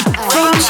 From Chile.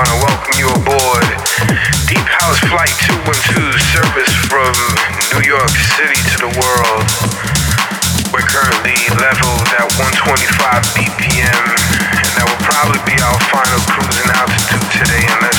Want to welcome you aboard Deep House Flight 212 service from New York City to the world. We're currently leveled at 125 BPM, and that will probably be our final cruising altitude today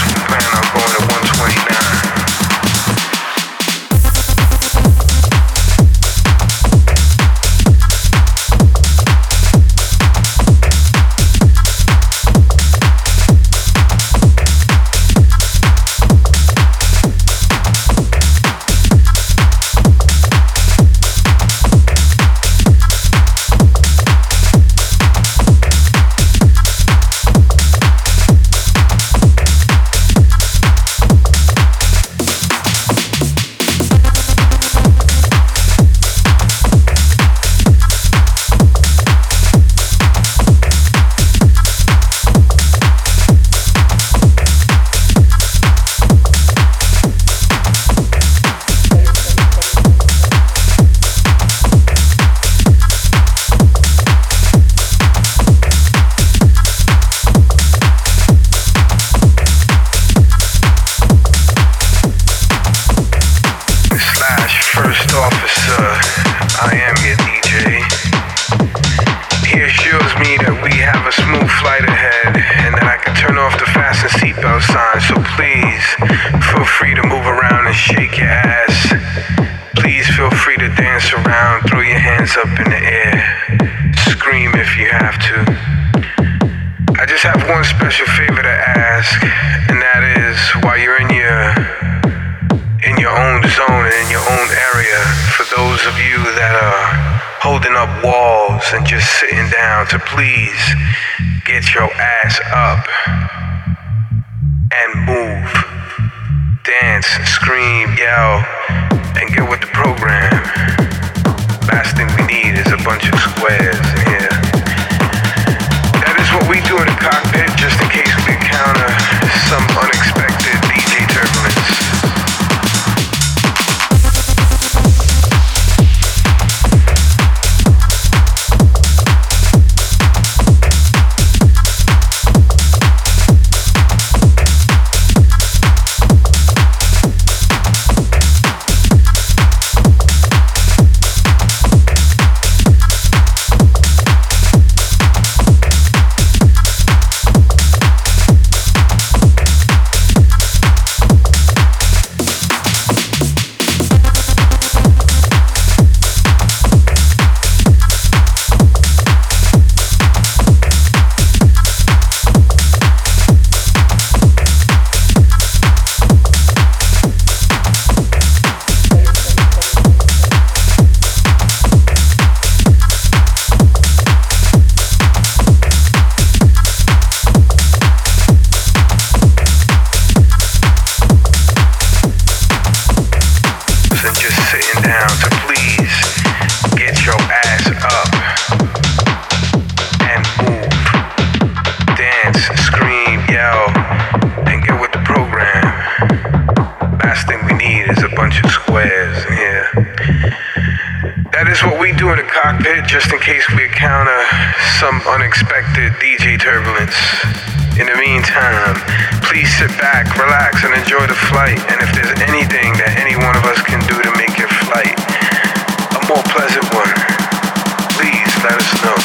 holding up walls and just sitting down to please get your ass up and move dance scream yell and get with the program. Last thing we need is a bunch of squares in here. That is what we do in the cockpit just in case we encounter some unexpected dj turbulence unexpected DJ turbulence. In the meantime, please sit back, relax, and enjoy the flight. And if there's anything that any one of us can do to make your flight a more pleasant one, please let us know.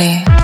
လည်း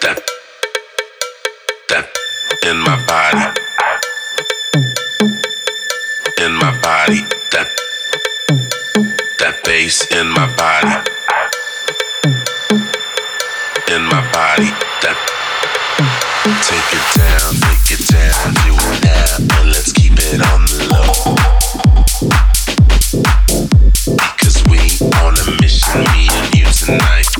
that, that in my body, in my body, that, that bass in my body, in my body, that. Take it down, take it down, do it now, and let's keep it on the low. Because we on a mission, me and you tonight.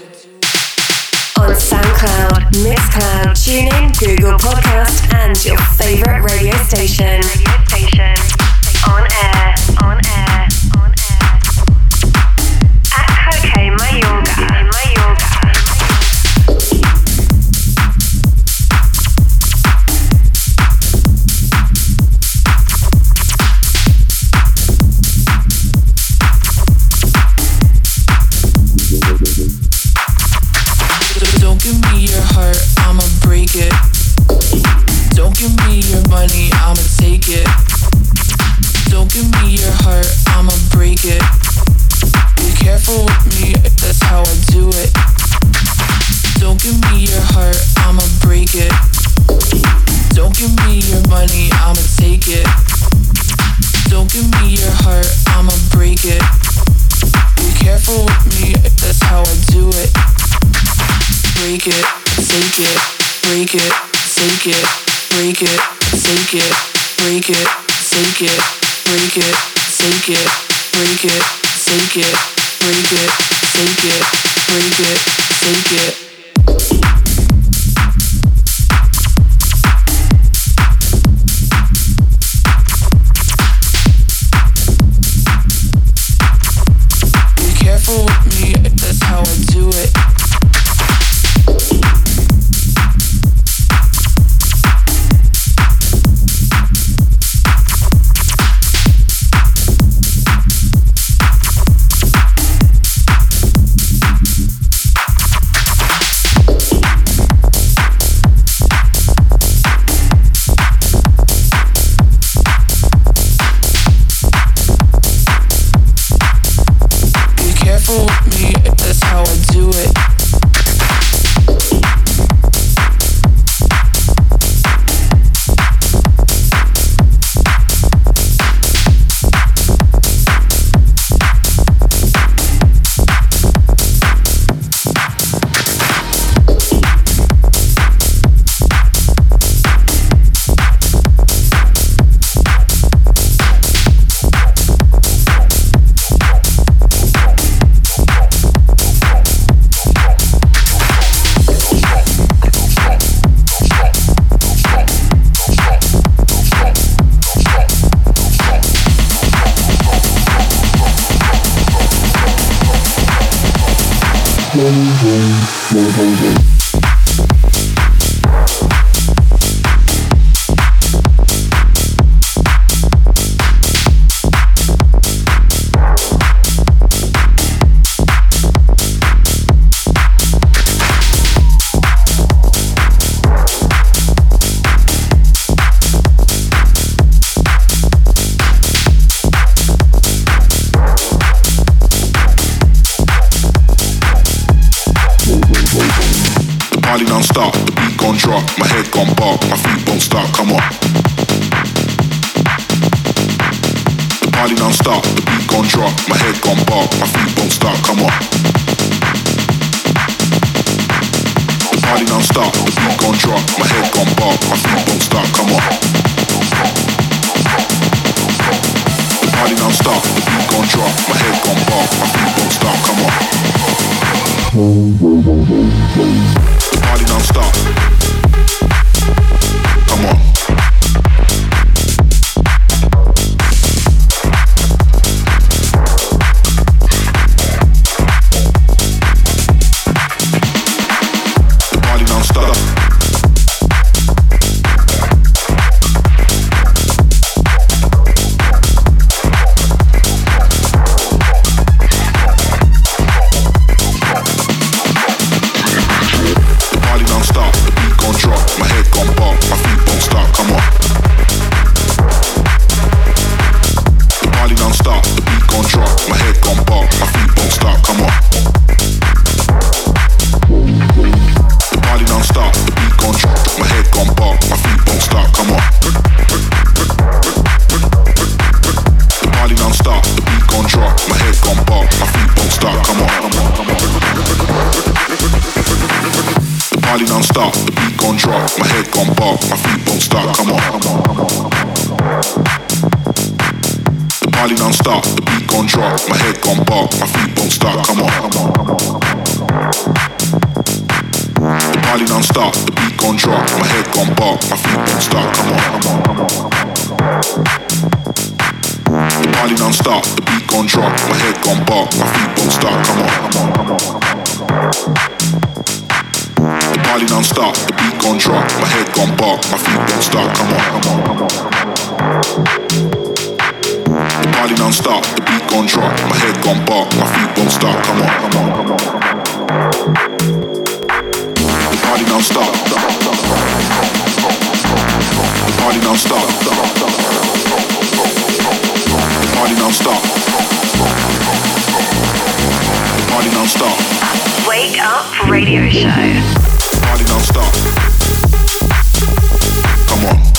Mixcloud, TuneIn, Google Podcast, and your favorite radio station. Radio station. On air, shake it, it, break it, shake it, break it, shake it, break it, shake it, break it, shake it, break it, shake it, break it, shake it. party non-stop, the beat gon' drop, my head gon' bob, my feet won't stop, come on. The party non-stop, the beat gon' drop, my head gon' bob, my feet won't stop, come on. The party non-stop, the beat gon' drop, my head gon' bob, my feet won't stop, come on. The party non-stop, the beat gon' drop, my head gon' bob, my feet won't stop, come on. Party don't stop. Come on. control. My head gon' bump, my feet won't stop. Come on. The party non-stop, the beat gone drop. My head gone bark, my feet won't stop. Come on. The party don't stop, the beat gone drop. My head gone bark, my feet won't stop. Come on. The party don't stop, the beat gone drop. My head gone bark, my feet won't stop. Come on. Come on. Come on. The party non-stop, the beat gon' drop, my head gon' bark, my feet won't stop. Come on, come on, come on. The party non-stop. The party non-stop. The party non-stop. The party non-stop. Wake up radio show. The party non-stop. Come on.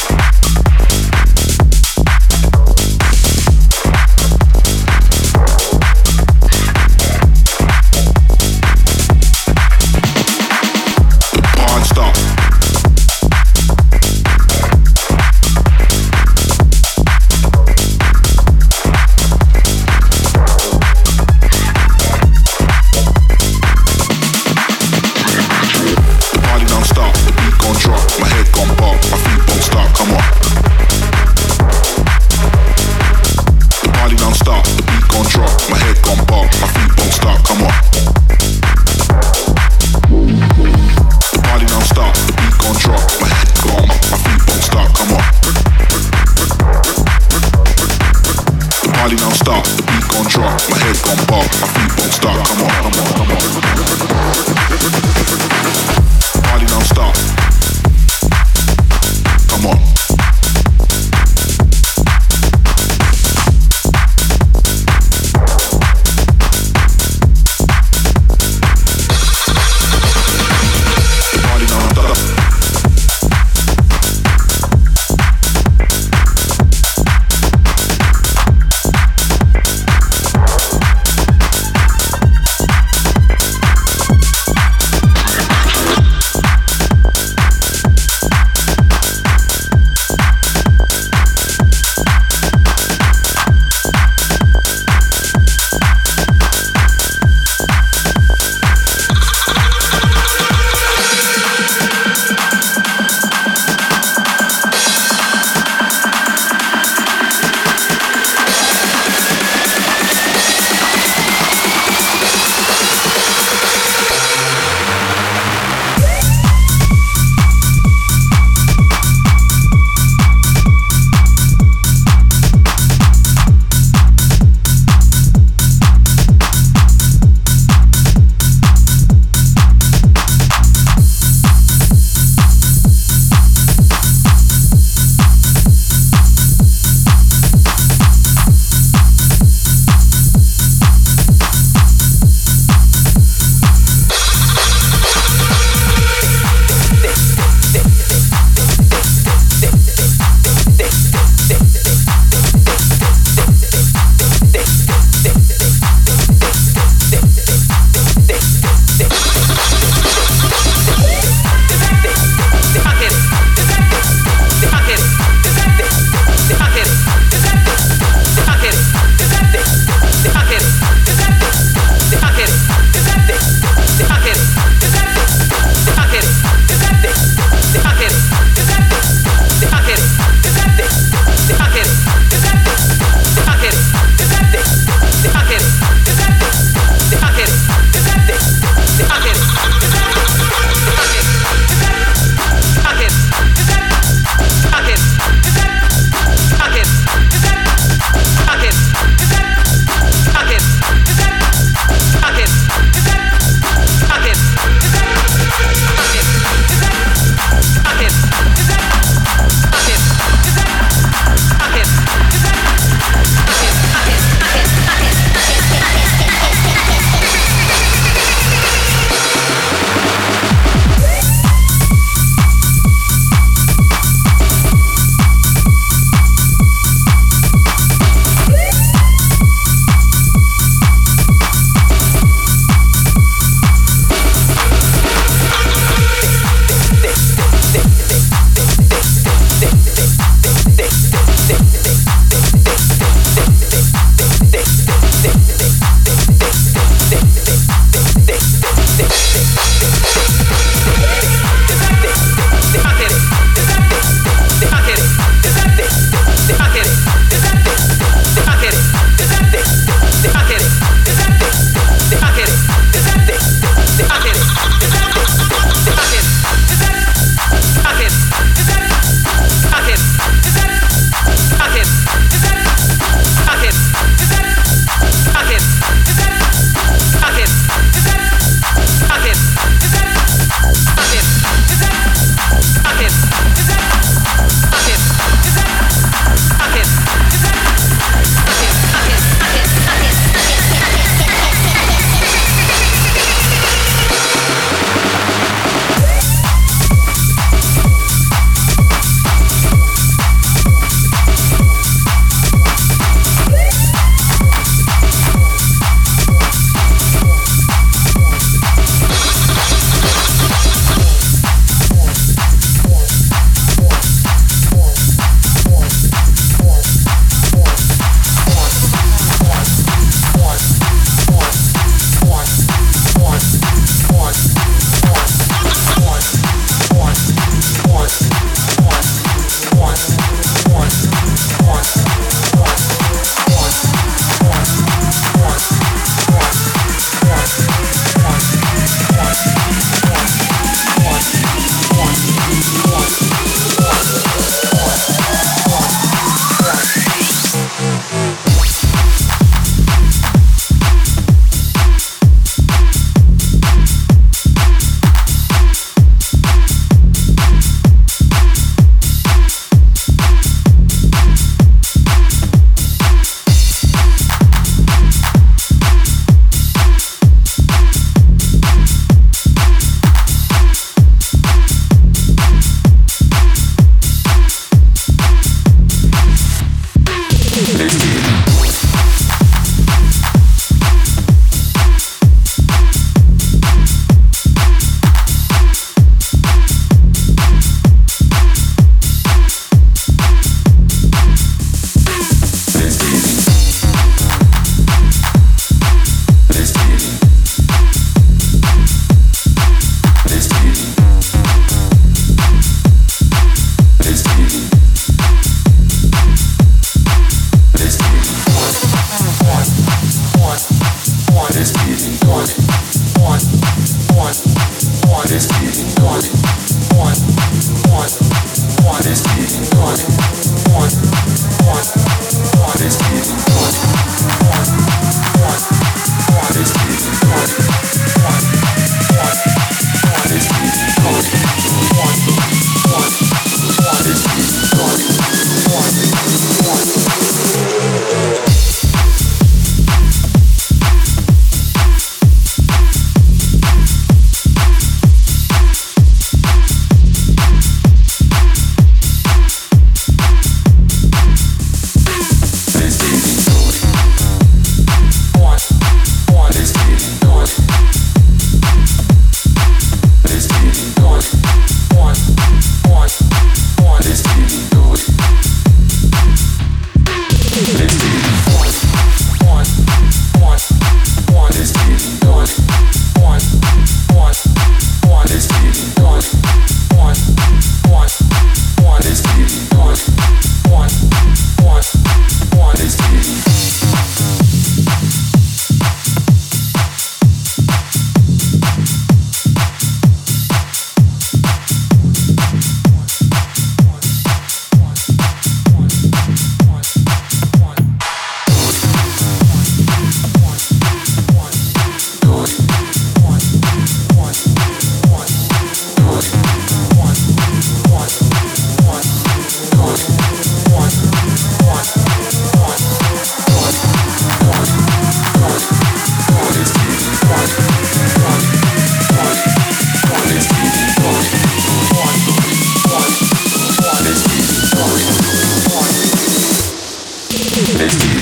This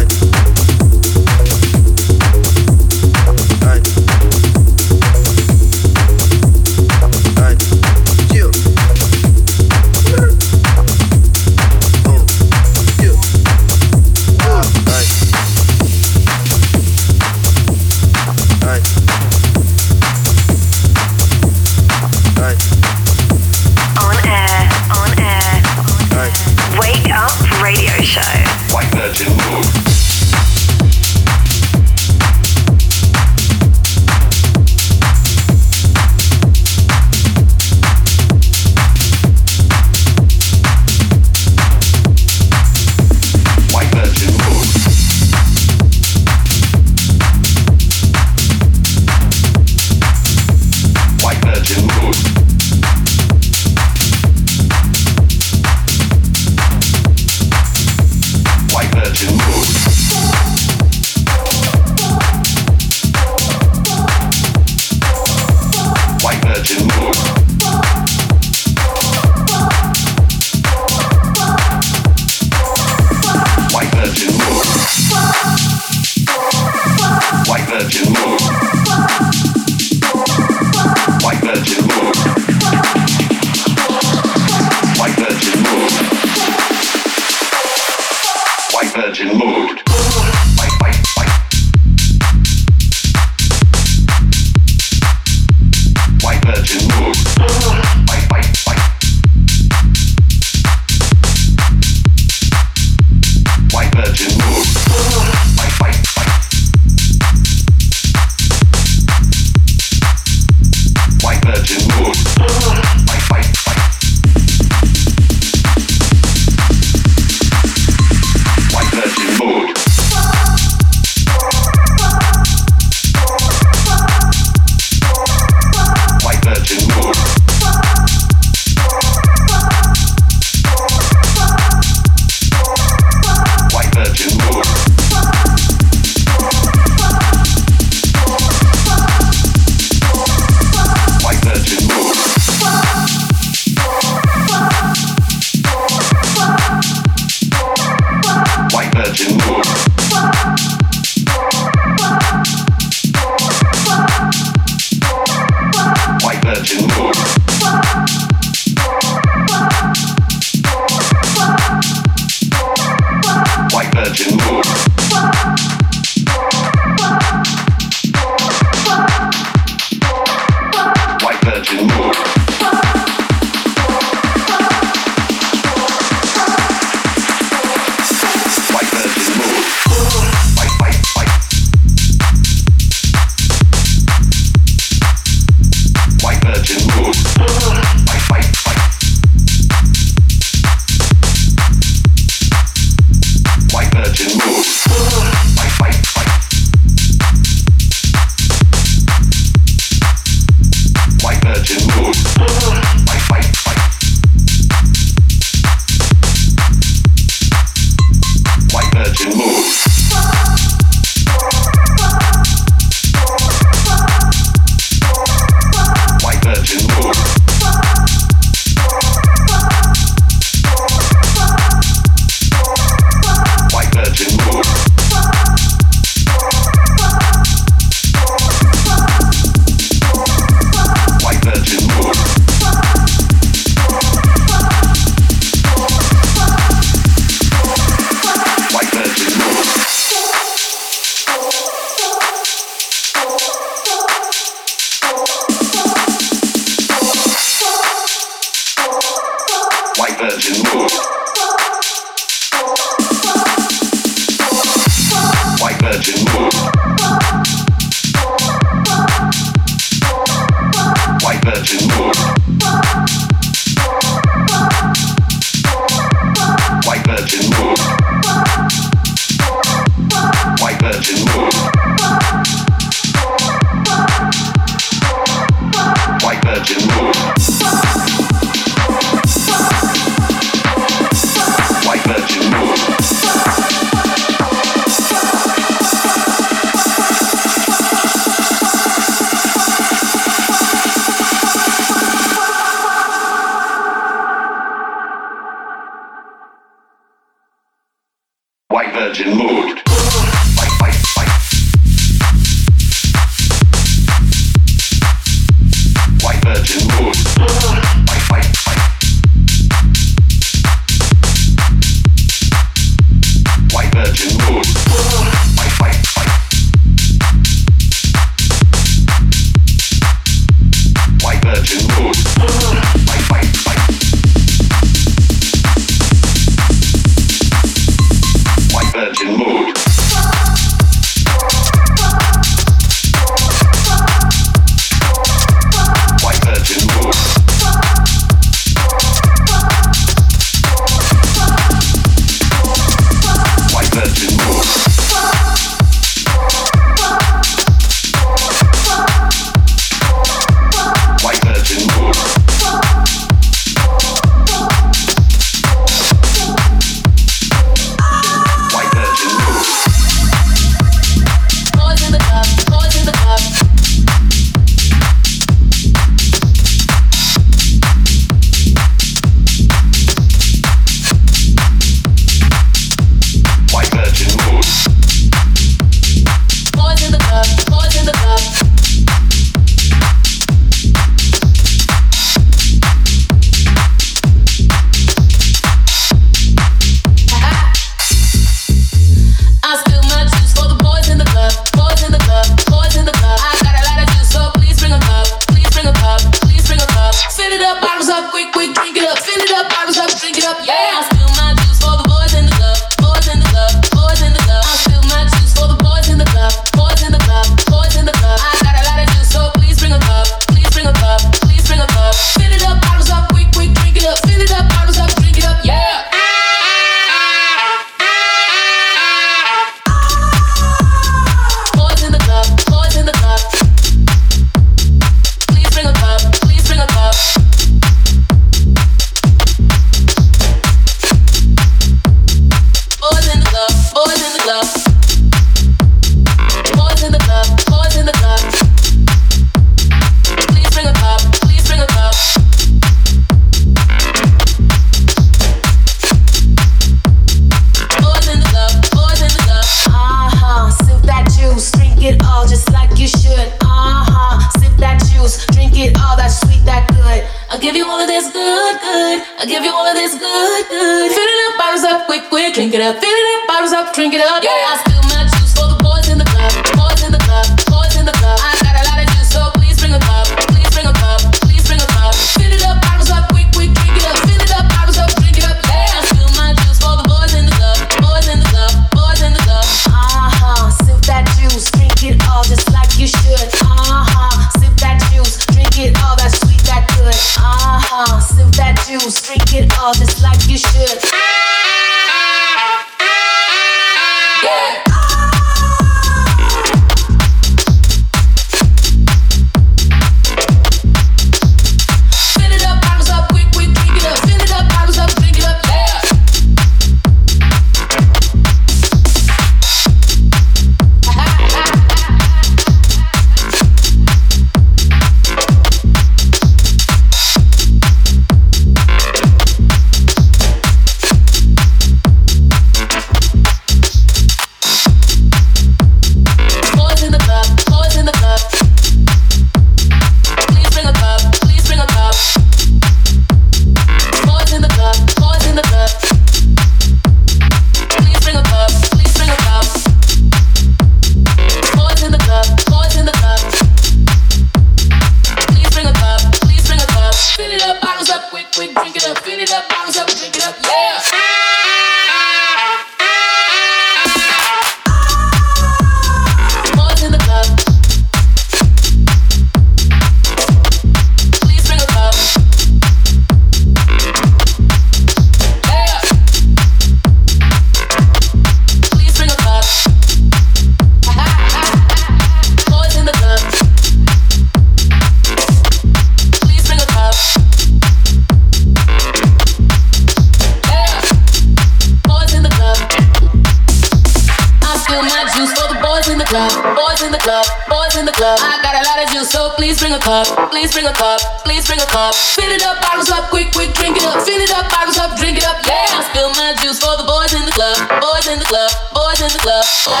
my juice for the boys in the club, boys in the club, boys in the club. I got a lot of juice, so please bring a cup, please bring a cup, please bring a cup. Fill it up, bottles up, quick, quick, drink it up. Fill it up, bottles up, drink it up. Yeah, I spill my juice for the boys in the club, boys in the club, boys in the club. Boys,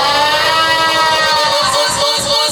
boys, boys, boys.